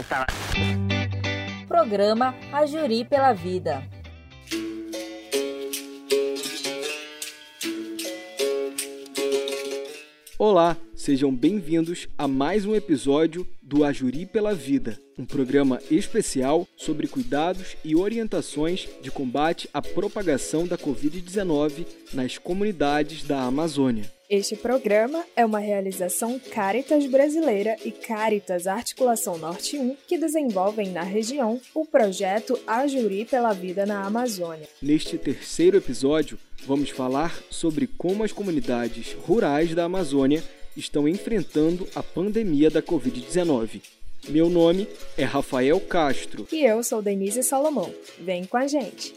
Essa... Programa A Juri pela Vida. Olá, sejam bem-vindos a mais um episódio do Ajuri pela Vida, um programa especial sobre cuidados e orientações de combate à propagação da Covid-19 nas comunidades da Amazônia. Este programa é uma realização Caritas Brasileira e Caritas Articulação Norte 1 que desenvolvem na região o projeto Ajuri pela Vida na Amazônia. Neste terceiro episódio, vamos falar sobre como as comunidades rurais da Amazônia estão enfrentando a pandemia da Covid-19. Meu nome é Rafael Castro. E eu sou Denise Salomão. Vem com a gente!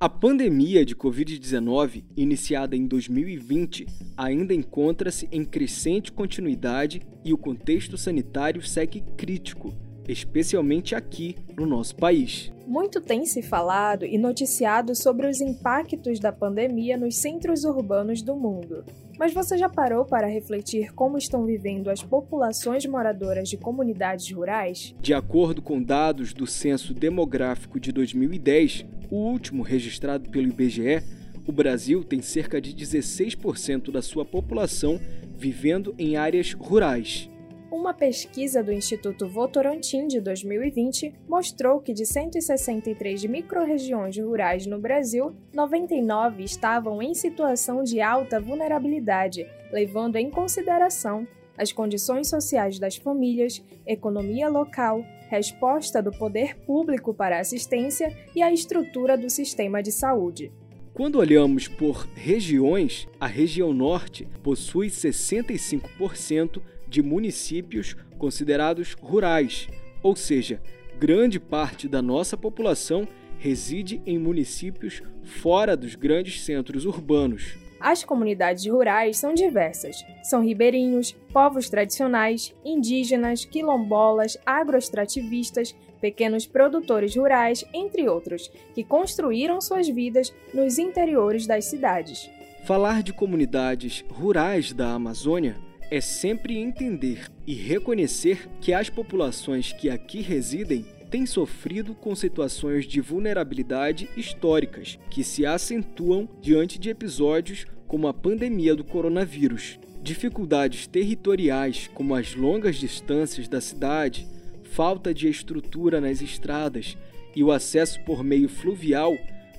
A pandemia de Covid-19, iniciada em 2020, ainda encontra-se em crescente continuidade e o contexto sanitário segue crítico, especialmente aqui no nosso país. Muito tem se falado e noticiado sobre os impactos da pandemia nos centros urbanos do mundo. Mas você já parou para refletir como estão vivendo as populações moradoras de comunidades rurais? De acordo com dados do Censo Demográfico de 2010, o último registrado pelo IBGE, o Brasil tem cerca de 16% da sua população vivendo em áreas rurais. Uma pesquisa do Instituto Votorantim de 2020 mostrou que de 163 microrregiões rurais no Brasil, 99 estavam em situação de alta vulnerabilidade, levando em consideração as condições sociais das famílias, economia local, resposta do poder público para a assistência e a estrutura do sistema de saúde. Quando olhamos por regiões, a região norte possui 65% de municípios considerados rurais, ou seja, grande parte da nossa população reside em municípios fora dos grandes centros urbanos. As comunidades rurais são diversas. São ribeirinhos, povos tradicionais, indígenas, quilombolas, agroextrativistas, pequenos produtores rurais, entre outros, que construíram suas vidas nos interiores das cidades. Falar de comunidades rurais da Amazônia é sempre entender e reconhecer que as populações que aqui residem têm sofrido com situações de vulnerabilidade históricas que se acentuam diante de episódios como a pandemia do coronavírus. Dificuldades territoriais, como as longas distâncias da cidade, falta de estrutura nas estradas e o acesso por meio fluvial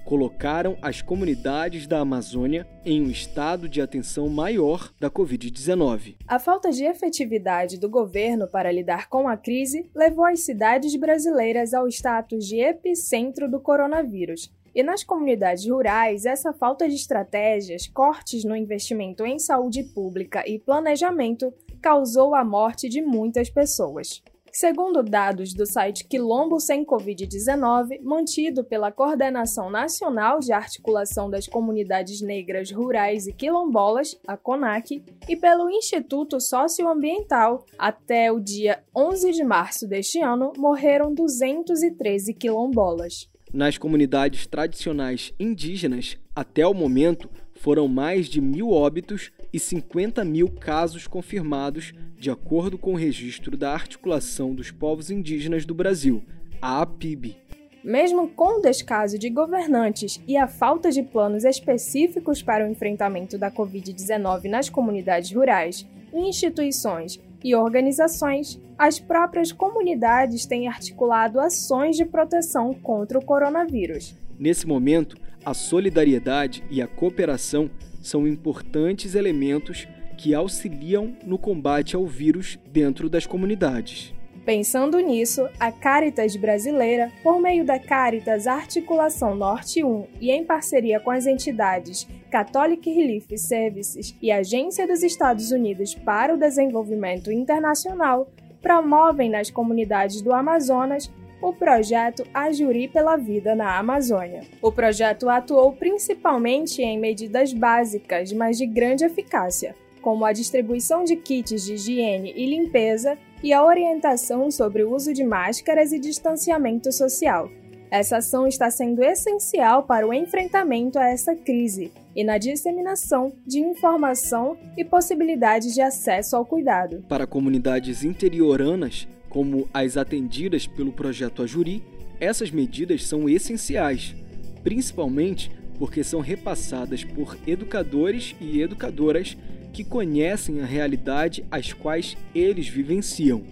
colocaram as comunidades da Amazônia em um estado de atenção maior da Covid-19. A falta de efetividade do governo para lidar com a crise levou as cidades brasileiras ao status de epicentro do coronavírus. E nas comunidades rurais, essa falta de estratégias, cortes no investimento em saúde pública e planejamento causou a morte de muitas pessoas. Segundo dados do site Quilombo Sem Covid-19, mantido pela Coordenação Nacional de Articulação das Comunidades Negras Rurais e Quilombolas, a CONAC, e pelo Instituto Socioambiental, até o dia 11 de março deste ano, morreram 213 quilombolas. Nas comunidades tradicionais indígenas, até o momento, foram mais de mil óbitos e 50 mil casos confirmados, de acordo com o registro da Articulação dos Povos Indígenas do Brasil, a APIB. Mesmo com o descaso de governantes e a falta de planos específicos para o enfrentamento da Covid-19 nas comunidades rurais, instituições e organizações, as próprias comunidades têm articulado ações de proteção contra o coronavírus. Nesse momento, a solidariedade e a cooperação são importantes elementos que auxiliam no combate ao vírus dentro das comunidades. Pensando nisso, a Caritas Brasileira, por meio da Caritas Articulação Norte 1 e em parceria com as entidades Catholic Relief Services e Agência dos Estados Unidos para o Desenvolvimento Internacional, promovem nas comunidades do Amazonas o projeto Ajuri pela Vida na Amazônia. O projeto atuou principalmente em medidas básicas, mas de grande eficácia, como a distribuição de kits de higiene e limpeza e a orientação sobre o uso de máscaras e distanciamento social. Essa ação está sendo essencial para o enfrentamento a essa crise e na disseminação de informação e possibilidades de acesso ao cuidado. Para comunidades interioranas, como as atendidas pelo projeto Ajuri, essas medidas são essenciais, principalmente porque são repassadas por educadores e educadoras que conhecem a realidade às quais eles vivenciam.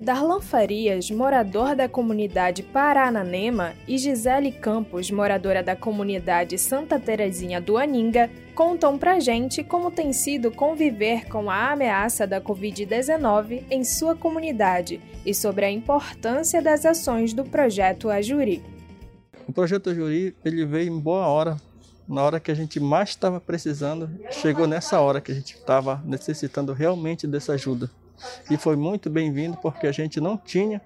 Darlan Farias, morador da comunidade Parananema, e Gisele Campos, moradora da comunidade Santa Terezinha do Aninga, contam pra gente como tem sido conviver com a ameaça da Covid-19 em sua comunidade e sobre a importância das ações do projeto Ajuri. O projeto Ajuri ele veio em boa hora, na hora que a gente mais estava precisando, chegou nessa hora que a gente estava necessitando realmente dessa ajuda e foi muito bem-vindo porque a gente não tinha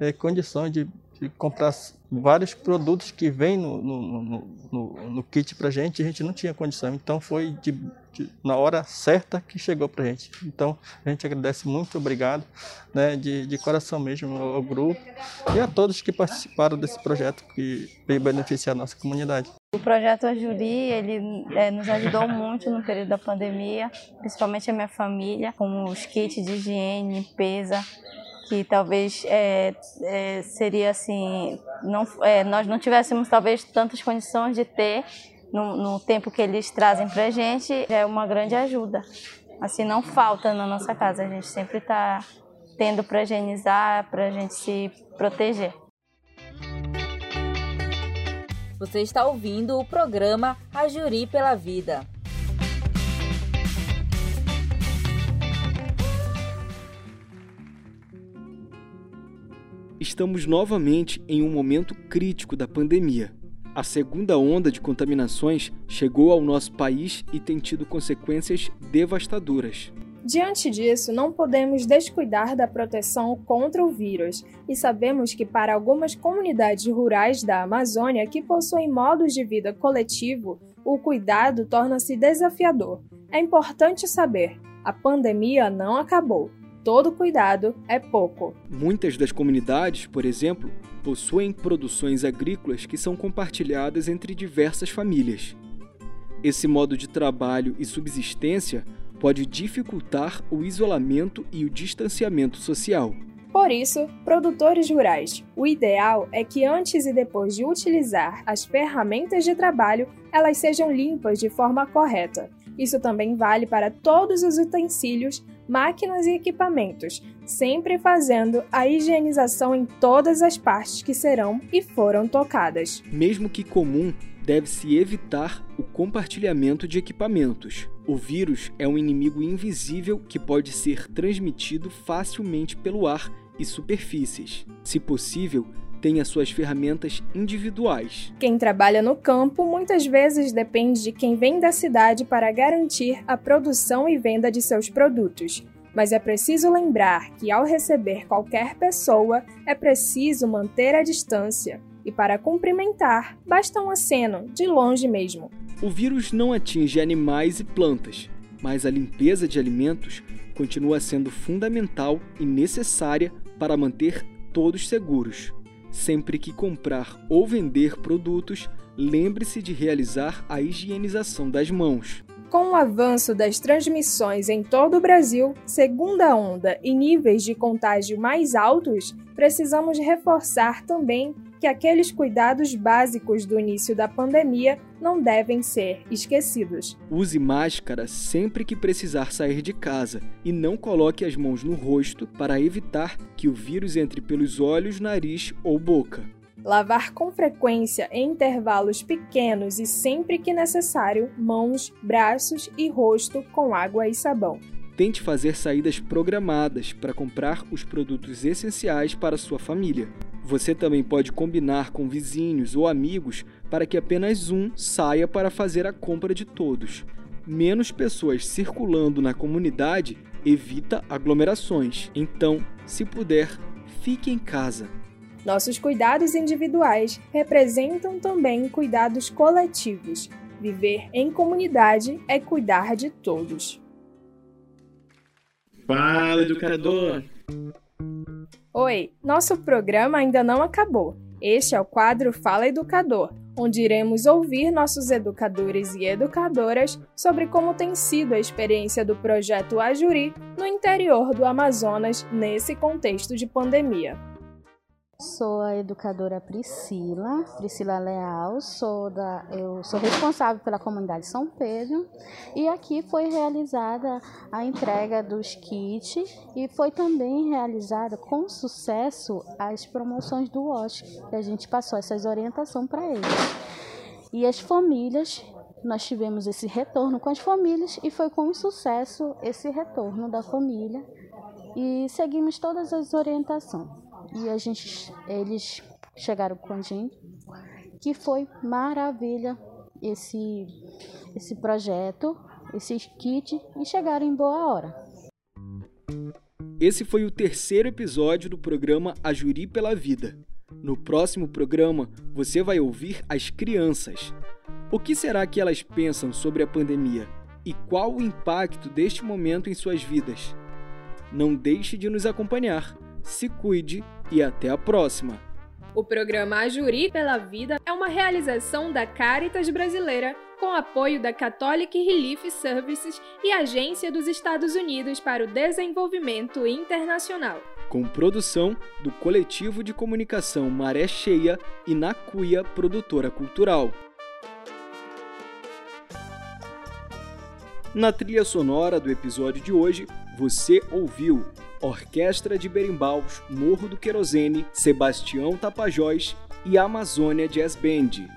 é, condições de, de, comprar vários produtos que vêm no, no, no, no kit para gente, a gente não tinha condição. Então foi de, de, na hora certa que chegou para gente. Então a gente agradece muito, obrigado, né, de, de coração mesmo ao, ao grupo e a todos que participaram desse projeto que veio beneficiar a nossa comunidade. O projeto Ajuri, ele é, nos ajudou muito no período da pandemia, principalmente a minha família, com os kits de higiene, limpeza, que talvez é, é, seria assim, não, é, nós não tivéssemos talvez tantas condições de ter no, no tempo que eles trazem para a gente, é uma grande ajuda. Assim, não falta na nossa casa, a gente sempre está tendo para higienizar, para a gente se proteger. Você está ouvindo o programa A Juri pela Vida. Estamos novamente em um momento crítico da pandemia. A segunda onda de contaminações chegou ao nosso país e tem tido consequências devastadoras. Diante disso, não podemos descuidar da proteção contra o vírus, e sabemos que para algumas comunidades rurais da Amazônia que possuem modos de vida coletivo, o cuidado torna-se desafiador. É importante saber: a pandemia não acabou. Todo cuidado é pouco. Muitas das comunidades, por exemplo, possuem produções agrícolas que são compartilhadas entre diversas famílias. Esse modo de trabalho e subsistência pode dificultar o isolamento e o distanciamento social. Por isso, produtores rurais, o ideal é que antes e depois de utilizar as ferramentas de trabalho, elas sejam limpas de forma correta. Isso também vale para todos os utensílios, máquinas e equipamentos, sempre fazendo a higienização em todas as partes que serão e foram tocadas. Mesmo que comum, deve-se evitar o compartilhamento de equipamentos. O vírus é um inimigo invisível que pode ser transmitido facilmente pelo ar e superfícies. Se possível, tenha suas ferramentas individuais. Quem trabalha no campo muitas vezes depende de quem vem da cidade para garantir a produção e venda de seus produtos. Mas é preciso lembrar que, ao receber qualquer pessoa, é preciso manter a distância e para cumprimentar, basta um aceno, de longe mesmo. O vírus não atinge animais e plantas, mas a limpeza de alimentos continua sendo fundamental e necessária para manter todos seguros. Sempre que comprar ou vender produtos, lembre-se de realizar a higienização das mãos. Com o avanço das transmissões em todo o Brasil, segunda onda e níveis de contágio mais altos, precisamos reforçar também que aqueles cuidados básicos do início da pandemia não devem ser esquecidos. Use máscara sempre que precisar sair de casa e não coloque as mãos no rosto para evitar que o vírus entre pelos olhos, nariz ou boca. Lavar com frequência em intervalos pequenos e sempre que necessário mãos, braços e rosto com água e sabão. Tente fazer saídas programadas para comprar os produtos essenciais para sua família. Você também pode combinar com vizinhos ou amigos para que apenas um saia para fazer a compra de todos. Menos pessoas circulando na comunidade evita aglomerações. Então, se puder, fique em casa. Nossos cuidados individuais representam também cuidados coletivos. Viver em comunidade é cuidar de todos. Fala, educador! Oi, nosso programa ainda não acabou. Este é o quadro Fala Educador, onde iremos ouvir nossos educadores e educadoras sobre como tem sido a experiência do projeto Ajuri no interior do Amazonas nesse contexto de pandemia. Sou a educadora Priscila, Priscila Leal, sou da, eu sou responsável pela comunidade São Pedro e aqui foi realizada a entrega dos kits e foi também realizada com sucesso as promoções do OSC, que a gente passou essas orientações para eles. E as famílias, nós tivemos esse retorno com as famílias e foi com sucesso esse retorno da família e seguimos todas as orientações e a gente, eles chegaram com a gente, que foi maravilha esse, esse projeto, esse kit e chegaram em boa hora. Esse foi o terceiro episódio do programa A Juri pela Vida. No próximo programa, você vai ouvir as crianças. O que será que elas pensam sobre a pandemia e qual o impacto deste momento em suas vidas? Não deixe de nos acompanhar se cuide e até a próxima! O programa Ajuri pela Vida é uma realização da Caritas Brasileira com apoio da Catholic Relief Services e Agência dos Estados Unidos para o Desenvolvimento Internacional. Com produção do Coletivo de Comunicação Maré Cheia e Nacuia Produtora Cultural. Na trilha sonora do episódio de hoje, você ouviu Orquestra de Berimbaus, Morro do Querosene, Sebastião Tapajós e Amazônia Jazz Band.